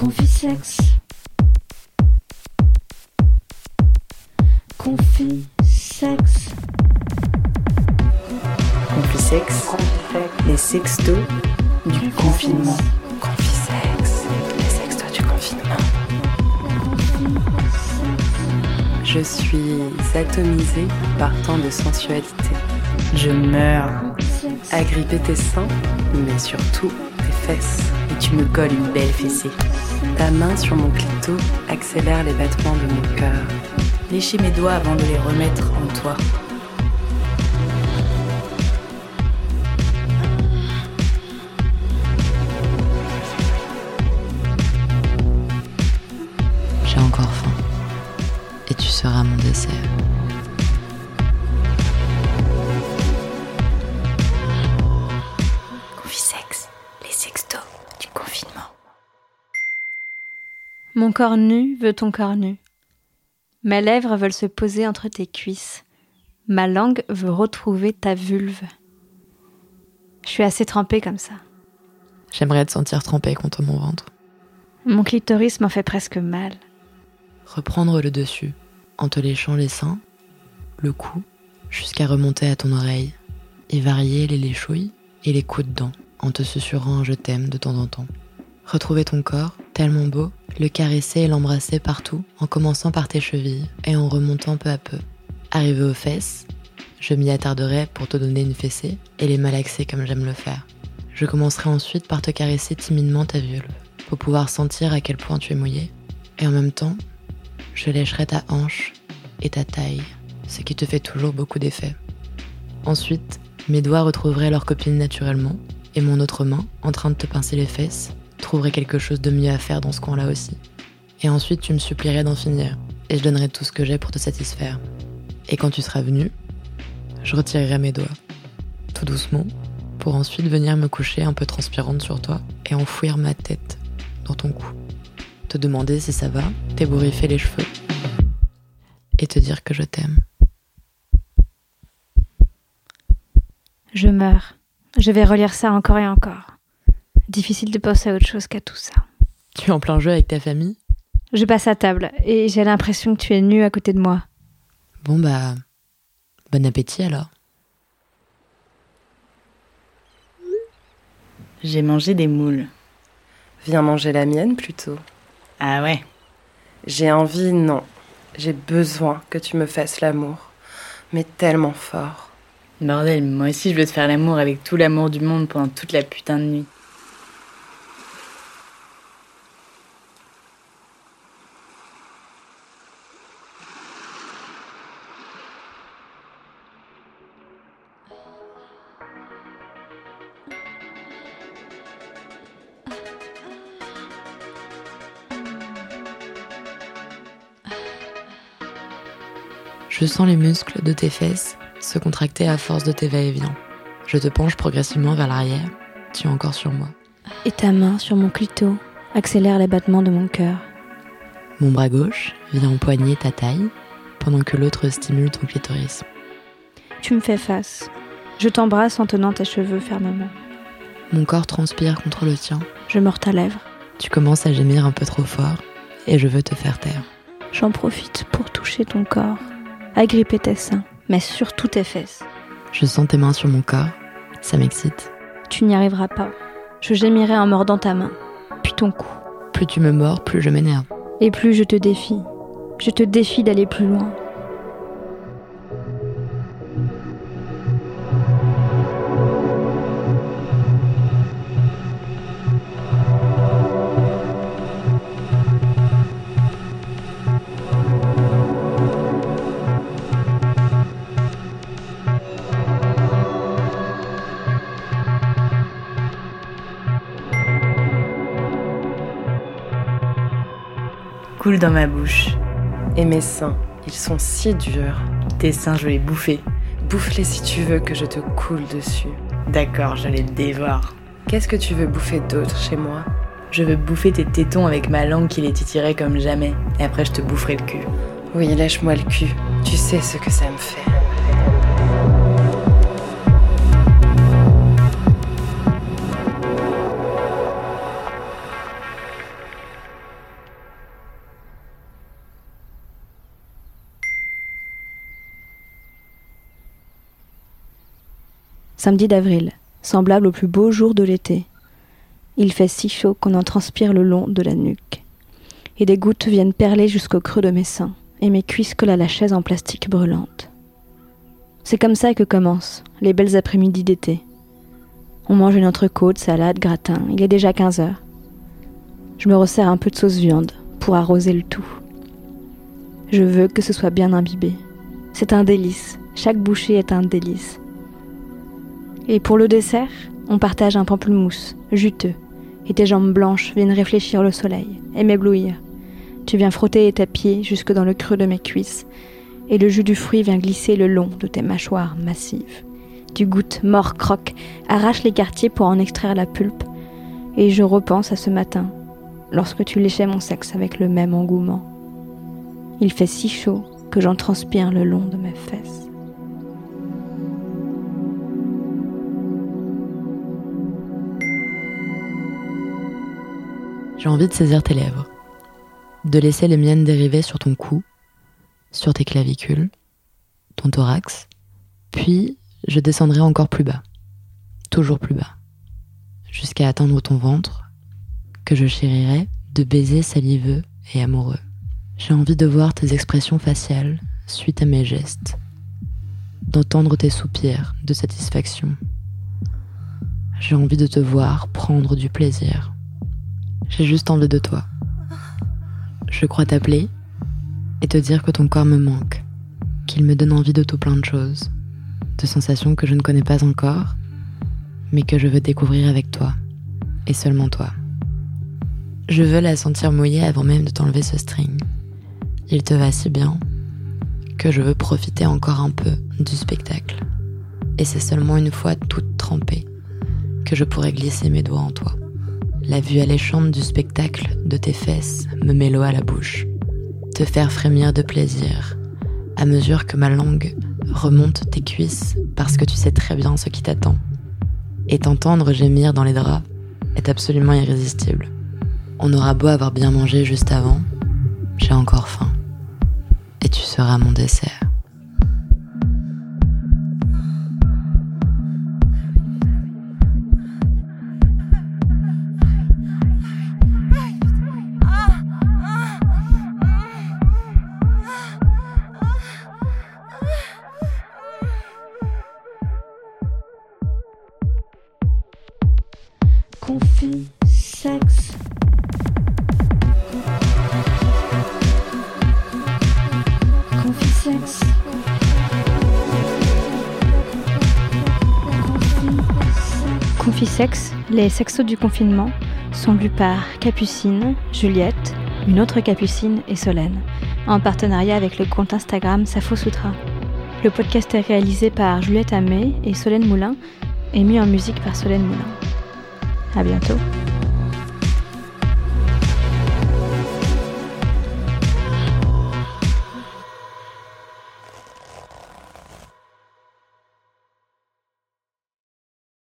Confisex. Confisex. Confisex. Les sextos du confinement. Confisex. Les sextos du confinement. Je suis atomisée par tant de sensualité. Je meurs. Agripper tes seins, mais surtout tes fesses. Et tu me colles une belle fessée. Ta main sur mon clito accélère les battements de mon cœur. Lécher mes doigts avant de les remettre en toi. J'ai encore faim. Et tu seras mon dessert. Mon corps nu veut ton corps nu. Mes lèvres veulent se poser entre tes cuisses. Ma langue veut retrouver ta vulve. Je suis assez trempée comme ça. J'aimerais te sentir trempé contre mon ventre. Mon clitoris m'en fait presque mal. Reprendre le dessus en te léchant les seins, le cou, jusqu'à remonter à ton oreille, et varier les léchouilles et les coups de dents en te susurrant un je t'aime de temps en temps. Retrouver ton corps, tellement beau, le caresser et l'embrasser partout, en commençant par tes chevilles et en remontant peu à peu. Arrivé aux fesses, je m'y attarderai pour te donner une fessée et les malaxer comme j'aime le faire. Je commencerai ensuite par te caresser timidement ta vulve, pour pouvoir sentir à quel point tu es mouillé. Et en même temps, je lécherai ta hanche et ta taille, ce qui te fait toujours beaucoup d'effet. Ensuite, mes doigts retrouveraient leur copine naturellement, et mon autre main, en train de te pincer les fesses, trouverait quelque chose de mieux à faire dans ce coin-là aussi. Et ensuite, tu me supplierais d'en finir, et je donnerai tout ce que j'ai pour te satisfaire. Et quand tu seras venu, je retirerai mes doigts, tout doucement, pour ensuite venir me coucher un peu transpirante sur toi et enfouir ma tête dans ton cou. Te demander si ça va, t'ébouriffer les cheveux et te dire que je t'aime. Je meurs. Je vais relire ça encore et encore. Difficile de penser à autre chose qu'à tout ça. Tu es en plein jeu avec ta famille? Je passe à table et j'ai l'impression que tu es nu à côté de moi. Bon bah, bon appétit alors. J'ai mangé des moules. Viens manger la mienne plutôt. Ah ouais. J'ai envie, non. J'ai besoin que tu me fasses l'amour. Mais tellement fort. Bordel, moi aussi je veux te faire l'amour avec tout l'amour du monde pendant toute la putain de nuit. Je sens les muscles de tes fesses se contracter à force de tes va-et-vient. Je te penche progressivement vers l'arrière. Tu es encore sur moi. Et ta main sur mon clito accélère les battements de mon cœur. Mon bras gauche vient empoigner ta taille pendant que l'autre stimule ton clitoris. Tu me fais face. Je t'embrasse en tenant tes cheveux fermement. Mon corps transpire contre le tien. Je mords ta lèvre. Tu commences à gémir un peu trop fort et je veux te faire taire. J'en profite pour toucher ton corps, agripper tes seins, mais surtout tes fesses. Je sens tes mains sur mon corps. Ça m'excite. Tu n'y arriveras pas. Je gémirai en mordant ta main, puis ton cou. Plus tu me mords, plus je m'énerve. Et plus je te défie. Je te défie d'aller plus loin. Coule dans ma bouche. Et mes seins, ils sont si durs. Tes seins, je vais les bouffer. Bouffe-les si tu veux que je te coule dessus. D'accord, je les dévore. Qu'est-ce que tu veux bouffer d'autre chez moi? Je veux bouffer tes tétons avec ma langue qui les titillerait comme jamais. Et après, je te boufferai le cul. Oui, lèche-moi le cul. Tu sais ce que ça me fait. Samedi d'avril, semblable au plus beau jour de l'été. Il fait si chaud qu'on en transpire le long de la nuque. Et des gouttes viennent perler jusqu'au creux de mes seins, et mes cuisses collent à la chaise en plastique brûlante. C'est comme ça que commencent les belles après-midi d'été. On mange une entrecôte, salade, gratin. Il est déjà 15 heures. Je me resserre un peu de sauce viande pour arroser le tout. Je veux que ce soit bien imbibé. C'est un délice. Chaque bouchée est un délice. Et pour le dessert, on partage un pamplemousse, juteux, et tes jambes blanches viennent réfléchir le soleil et m'éblouir. Tu viens frotter tes pieds jusque dans le creux de mes cuisses, et le jus du fruit vient glisser le long de tes mâchoires massives. Tu goûtes, mort, croque, arrache les quartiers pour en extraire la pulpe, et je repense à ce matin, lorsque tu léchais mon sexe avec le même engouement. Il fait si chaud que j'en transpire le long de mes fesses. J'ai envie de saisir tes lèvres, de laisser les miennes dériver sur ton cou, sur tes clavicules, ton thorax, puis je descendrai encore plus bas, toujours plus bas, jusqu'à atteindre ton ventre, que je chérirai de baisers saliveux et amoureux. J'ai envie de voir tes expressions faciales suite à mes gestes, d'entendre tes soupirs de satisfaction. J'ai envie de te voir prendre du plaisir. J'ai juste envie de toi. Je crois t'appeler et te dire que ton corps me manque, qu'il me donne envie de tout plein de choses, de sensations que je ne connais pas encore, mais que je veux découvrir avec toi, et seulement toi. Je veux la sentir mouillée avant même de t'enlever ce string. Il te va si bien que je veux profiter encore un peu du spectacle. Et c'est seulement une fois toute trempée que je pourrais glisser mes doigts en toi. La vue alléchante du spectacle de tes fesses me met l'eau à la bouche. Te faire frémir de plaisir à mesure que ma langue remonte tes cuisses parce que tu sais très bien ce qui t'attend. Et t'entendre gémir dans les draps est absolument irrésistible. On aura beau avoir bien mangé juste avant, j'ai encore faim. Et tu seras mon dessert. Confus, sexe. Confus. Confisex, les sexos du confinement, sont lus par Capucine, Juliette, une autre Capucine et Solène, en partenariat avec le compte Instagram Safo Sutra. Le podcast est réalisé par Juliette Amé et Solène Moulin et mis en musique par Solène Moulin. À bientôt.